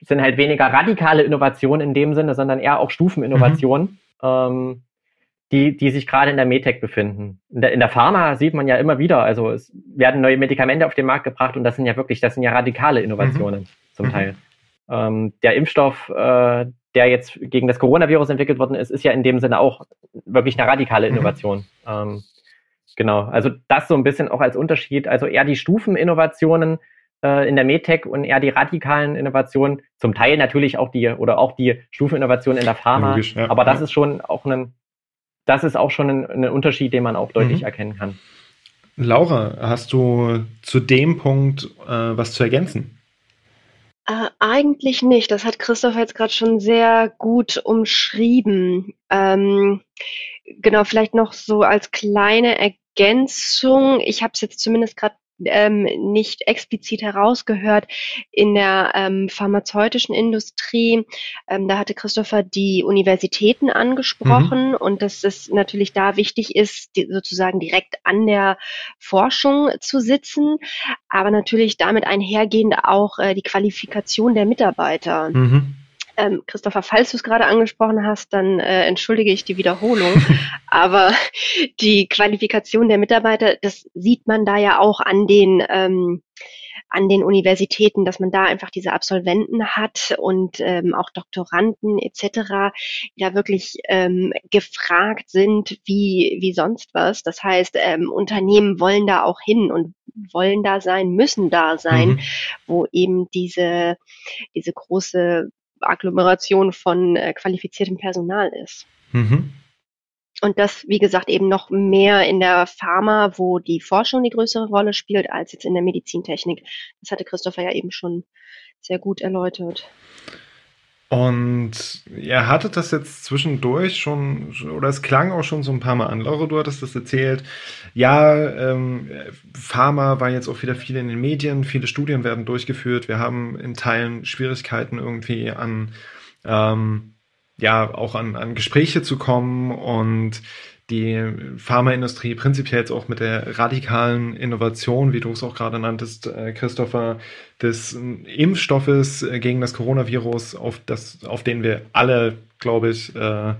sind halt weniger radikale Innovationen in dem Sinne, sondern eher auch Stufeninnovationen, mhm. ähm, die, die sich gerade in der Medtech befinden. In der, in der Pharma sieht man ja immer wieder, also es werden neue Medikamente auf den Markt gebracht und das sind ja wirklich, das sind ja radikale Innovationen mhm. zum mhm. Teil. Ähm, der Impfstoff, äh, der jetzt gegen das Coronavirus entwickelt worden ist, ist ja in dem Sinne auch wirklich eine radikale mhm. Innovation. Ähm, genau, also das so ein bisschen auch als Unterschied, also eher die Stufeninnovationen, äh, in der Medtech und eher die radikalen Innovationen, zum Teil natürlich auch die oder auch die Stufeninnovationen in der Pharma. Logisch, ja, aber das ja. ist schon auch ein, das ist auch schon ein, ein Unterschied, den man auch deutlich mhm. erkennen kann. Laura, hast du zu dem Punkt äh, was zu ergänzen? Äh, eigentlich nicht. Das hat Christoph jetzt gerade schon sehr gut umschrieben. Ähm, genau, vielleicht noch so als kleine Ergänzung. Ich habe es jetzt zumindest gerade ähm, nicht explizit herausgehört in der ähm, pharmazeutischen Industrie. Ähm, da hatte Christopher die Universitäten angesprochen mhm. und dass es natürlich da wichtig ist, die, sozusagen direkt an der Forschung zu sitzen, aber natürlich damit einhergehend auch äh, die Qualifikation der Mitarbeiter. Mhm. Ähm, Christopher, falls du es gerade angesprochen hast, dann äh, entschuldige ich die Wiederholung. Aber die Qualifikation der Mitarbeiter, das sieht man da ja auch an den ähm, an den Universitäten, dass man da einfach diese Absolventen hat und ähm, auch Doktoranden etc., die da wirklich ähm, gefragt sind, wie, wie sonst was. Das heißt, ähm, Unternehmen wollen da auch hin und wollen da sein, müssen da sein, mhm. wo eben diese, diese große Agglomeration von äh, qualifiziertem Personal ist. Mhm. Und das, wie gesagt, eben noch mehr in der Pharma, wo die Forschung die größere Rolle spielt, als jetzt in der Medizintechnik. Das hatte Christopher ja eben schon sehr gut erläutert. Und ihr hattet das jetzt zwischendurch schon, oder es klang auch schon so ein paar Mal an. Laura, du hattest das erzählt. Ja, ähm, Pharma war jetzt auch wieder viel in den Medien, viele Studien werden durchgeführt. Wir haben in Teilen Schwierigkeiten irgendwie an, ähm, ja, auch an, an Gespräche zu kommen und die Pharmaindustrie prinzipiell jetzt auch mit der radikalen Innovation, wie du es auch gerade nanntest, äh, Christopher, des Impfstoffes äh, gegen das Coronavirus, auf, das, auf den wir alle, glaube ich, äh,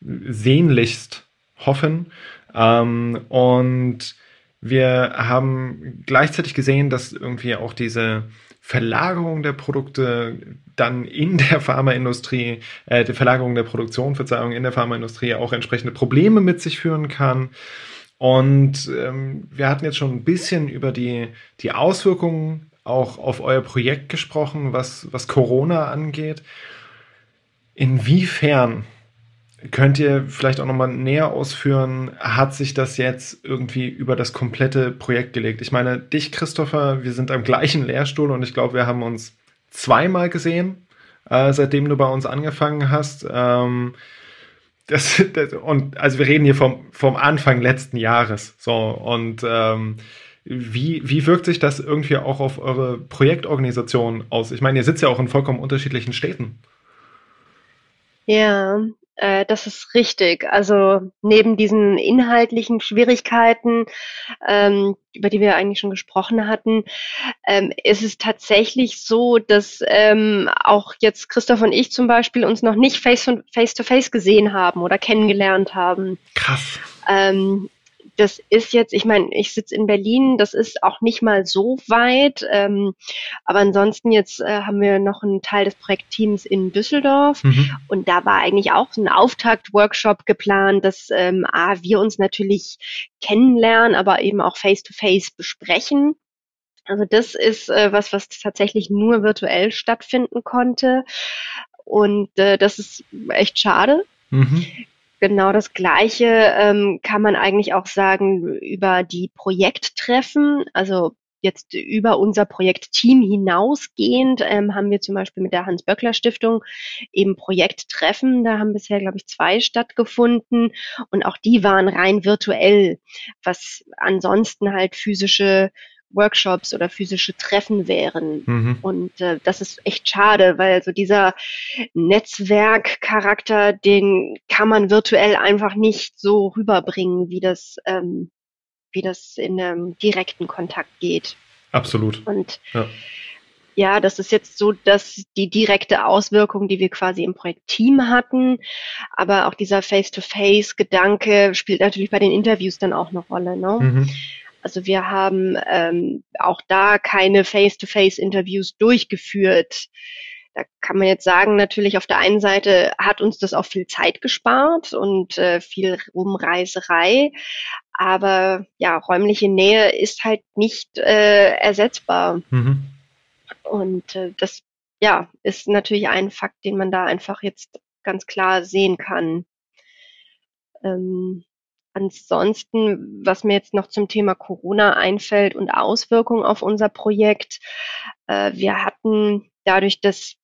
sehnlichst hoffen. Ähm, und wir haben gleichzeitig gesehen, dass irgendwie auch diese Verlagerung der Produkte dann in der Pharmaindustrie, äh, die Verlagerung der Produktion, Verzeihung, in der Pharmaindustrie auch entsprechende Probleme mit sich führen kann. Und ähm, wir hatten jetzt schon ein bisschen über die, die Auswirkungen auch auf euer Projekt gesprochen, was, was Corona angeht. Inwiefern könnt ihr vielleicht auch nochmal näher ausführen, hat sich das jetzt irgendwie über das komplette Projekt gelegt? Ich meine, dich, Christopher, wir sind am gleichen Lehrstuhl und ich glaube, wir haben uns zweimal gesehen, äh, seitdem du bei uns angefangen hast. Ähm, das, das, und also wir reden hier vom, vom Anfang letzten Jahres. So, und ähm, wie, wie wirkt sich das irgendwie auch auf eure Projektorganisation aus? Ich meine, ihr sitzt ja auch in vollkommen unterschiedlichen Städten. Ja, äh, das ist richtig. Also neben diesen inhaltlichen Schwierigkeiten, ähm, über die wir eigentlich schon gesprochen hatten, ähm, ist es tatsächlich so, dass ähm, auch jetzt Christoph und ich zum Beispiel uns noch nicht face, face to face gesehen haben oder kennengelernt haben. Krass. Ähm, das ist jetzt, ich meine, ich sitze in Berlin, das ist auch nicht mal so weit, ähm, aber ansonsten jetzt äh, haben wir noch einen Teil des Projektteams in Düsseldorf mhm. und da war eigentlich auch ein Auftakt-Workshop geplant, dass ähm, A, wir uns natürlich kennenlernen, aber eben auch face-to-face -face besprechen. Also das ist äh, was, was tatsächlich nur virtuell stattfinden konnte. Und äh, das ist echt schade. Mhm. Genau das Gleiche ähm, kann man eigentlich auch sagen über die Projekttreffen. Also jetzt über unser Projektteam hinausgehend ähm, haben wir zum Beispiel mit der Hans-Böckler-Stiftung eben Projekttreffen. Da haben bisher, glaube ich, zwei stattgefunden und auch die waren rein virtuell, was ansonsten halt physische Workshops oder physische Treffen wären. Mhm. Und äh, das ist echt schade, weil so dieser Netzwerkcharakter, den kann man virtuell einfach nicht so rüberbringen, wie das, ähm, wie das in einem direkten Kontakt geht. Absolut. Und ja. Ja, das ist jetzt so, dass die direkte Auswirkung, die wir quasi im Projektteam hatten, aber auch dieser Face-to-Face-Gedanke spielt natürlich bei den Interviews dann auch eine Rolle. Ne? Mhm. Also wir haben ähm, auch da keine Face-to-Face-Interviews durchgeführt. Da kann man jetzt sagen, natürlich auf der einen Seite hat uns das auch viel Zeit gespart und äh, viel Rumreiserei, aber ja, räumliche Nähe ist halt nicht äh, ersetzbar. Mhm. Und äh, das ja ist natürlich ein Fakt, den man da einfach jetzt ganz klar sehen kann. Ähm, Ansonsten, was mir jetzt noch zum Thema Corona einfällt und Auswirkungen auf unser Projekt, äh, wir hatten dadurch, dass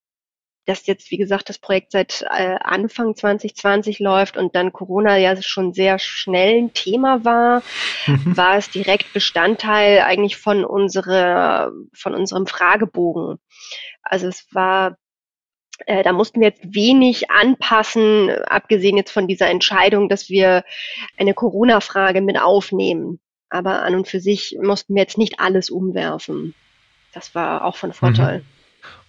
dass jetzt, wie gesagt, das Projekt seit äh, Anfang 2020 läuft und dann Corona ja schon sehr schnell ein Thema war, mhm. war es direkt Bestandteil eigentlich von unserer, von unserem Fragebogen. Also es war da mussten wir jetzt wenig anpassen, abgesehen jetzt von dieser Entscheidung, dass wir eine Corona-Frage mit aufnehmen. Aber an und für sich mussten wir jetzt nicht alles umwerfen. Das war auch von Vorteil. Mhm.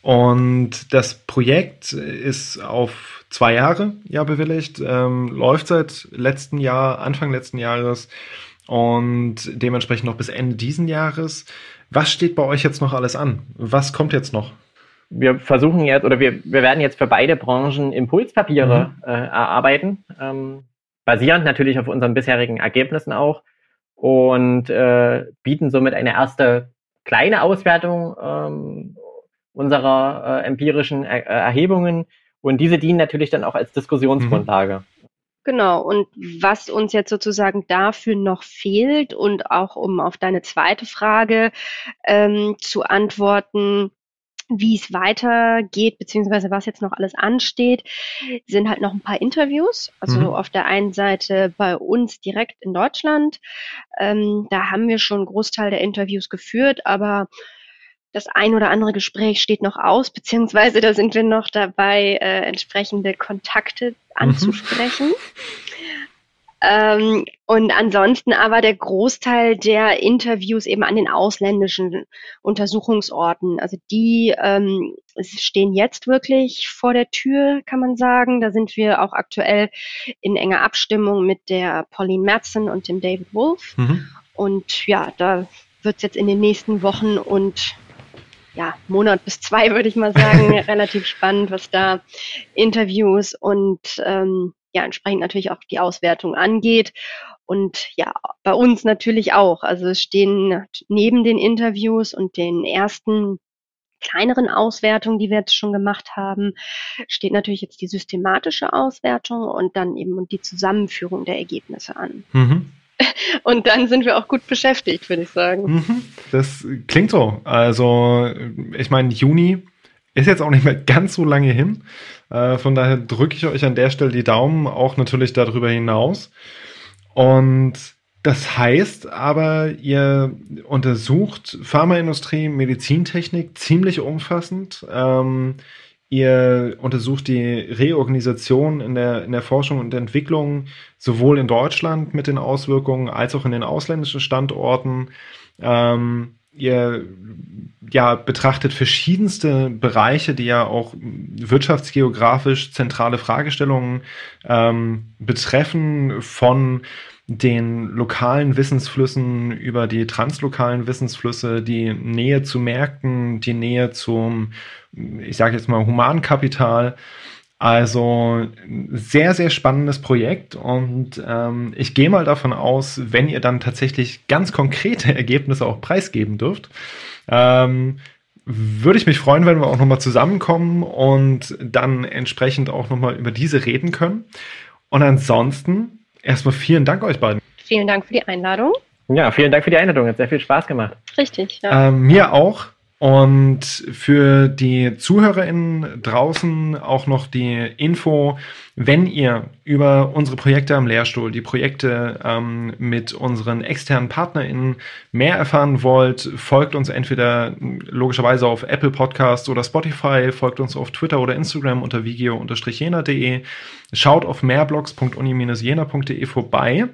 Und das Projekt ist auf zwei Jahre ja bewilligt, ähm, läuft seit letzten Jahr, Anfang letzten Jahres und dementsprechend noch bis Ende diesen Jahres. Was steht bei euch jetzt noch alles an? Was kommt jetzt noch? Wir versuchen jetzt oder wir, wir werden jetzt für beide Branchen Impulspapiere mhm. äh, erarbeiten, ähm, basierend natürlich auf unseren bisherigen Ergebnissen auch und äh, bieten somit eine erste kleine Auswertung ähm, unserer äh, empirischen er Erhebungen und diese dienen natürlich dann auch als Diskussionsgrundlage. Mhm. Genau, und was uns jetzt sozusagen dafür noch fehlt und auch um auf deine zweite Frage ähm, zu antworten, wie es weitergeht, beziehungsweise was jetzt noch alles ansteht, sind halt noch ein paar Interviews. Also mhm. auf der einen Seite bei uns direkt in Deutschland. Ähm, da haben wir schon einen Großteil der Interviews geführt, aber das ein oder andere Gespräch steht noch aus, beziehungsweise da sind wir noch dabei, äh, entsprechende Kontakte mhm. anzusprechen. Mhm. Ähm, und ansonsten aber der Großteil der Interviews eben an den ausländischen Untersuchungsorten. Also die ähm, stehen jetzt wirklich vor der Tür, kann man sagen. Da sind wir auch aktuell in enger Abstimmung mit der Pauline Merzen und dem David Wolf. Mhm. Und ja, da wird es jetzt in den nächsten Wochen und ja, Monat bis zwei, würde ich mal sagen, relativ spannend, was da Interviews und ähm, ja entsprechend natürlich auch die Auswertung angeht. Und ja, bei uns natürlich auch. Also es stehen neben den Interviews und den ersten kleineren Auswertungen, die wir jetzt schon gemacht haben, steht natürlich jetzt die systematische Auswertung und dann eben die Zusammenführung der Ergebnisse an. Mhm. Und dann sind wir auch gut beschäftigt, würde ich sagen. Mhm. Das klingt so. Also, ich meine, Juni ist jetzt auch nicht mehr ganz so lange hin. Äh, von daher drücke ich euch an der Stelle die Daumen, auch natürlich darüber hinaus. Und das heißt aber, ihr untersucht Pharmaindustrie, Medizintechnik ziemlich umfassend. Ähm, ihr untersucht die Reorganisation in der, in der Forschung und Entwicklung sowohl in Deutschland mit den Auswirkungen als auch in den ausländischen Standorten. Ähm, ihr ja betrachtet verschiedenste Bereiche, die ja auch wirtschaftsgeografisch zentrale Fragestellungen ähm, betreffen, von den lokalen Wissensflüssen über die translokalen Wissensflüsse, die Nähe zu Märkten, die Nähe zum, ich sage jetzt mal, Humankapital. Also sehr, sehr spannendes Projekt und ähm, ich gehe mal davon aus, wenn ihr dann tatsächlich ganz konkrete Ergebnisse auch preisgeben dürft, ähm, würde ich mich freuen, wenn wir auch nochmal zusammenkommen und dann entsprechend auch nochmal über diese reden können. Und ansonsten erstmal vielen Dank euch beiden. Vielen Dank für die Einladung. Ja, vielen Dank für die Einladung. Hat sehr viel Spaß gemacht. Richtig, ja. Ähm, mir auch. Und für die ZuhörerInnen draußen auch noch die Info, wenn ihr über unsere Projekte am Lehrstuhl, die Projekte ähm, mit unseren externen PartnerInnen mehr erfahren wollt, folgt uns entweder logischerweise auf Apple Podcasts oder Spotify, folgt uns auf Twitter oder Instagram unter vigio-jena.de, schaut auf mehrblogs.uni-jena.de vorbei.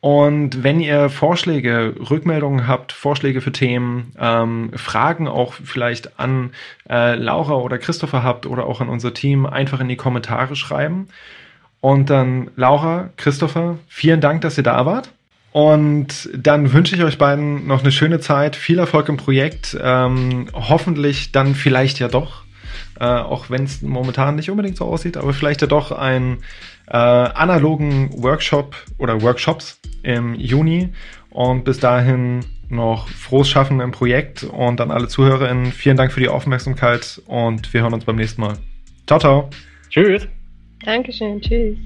Und wenn ihr Vorschläge, Rückmeldungen habt, Vorschläge für Themen, ähm, Fragen auch vielleicht an äh, Laura oder Christopher habt oder auch an unser Team, einfach in die Kommentare schreiben. Und dann Laura, Christopher, vielen Dank, dass ihr da wart. Und dann wünsche ich euch beiden noch eine schöne Zeit, viel Erfolg im Projekt, ähm, hoffentlich dann vielleicht ja doch, äh, auch wenn es momentan nicht unbedingt so aussieht, aber vielleicht ja doch ein äh, analogen Workshop oder Workshops im Juni. Und bis dahin noch frohes Schaffen im Projekt und an alle ZuhörerInnen vielen Dank für die Aufmerksamkeit und wir hören uns beim nächsten Mal. Ciao, ciao. Tschüss. Dankeschön. Tschüss.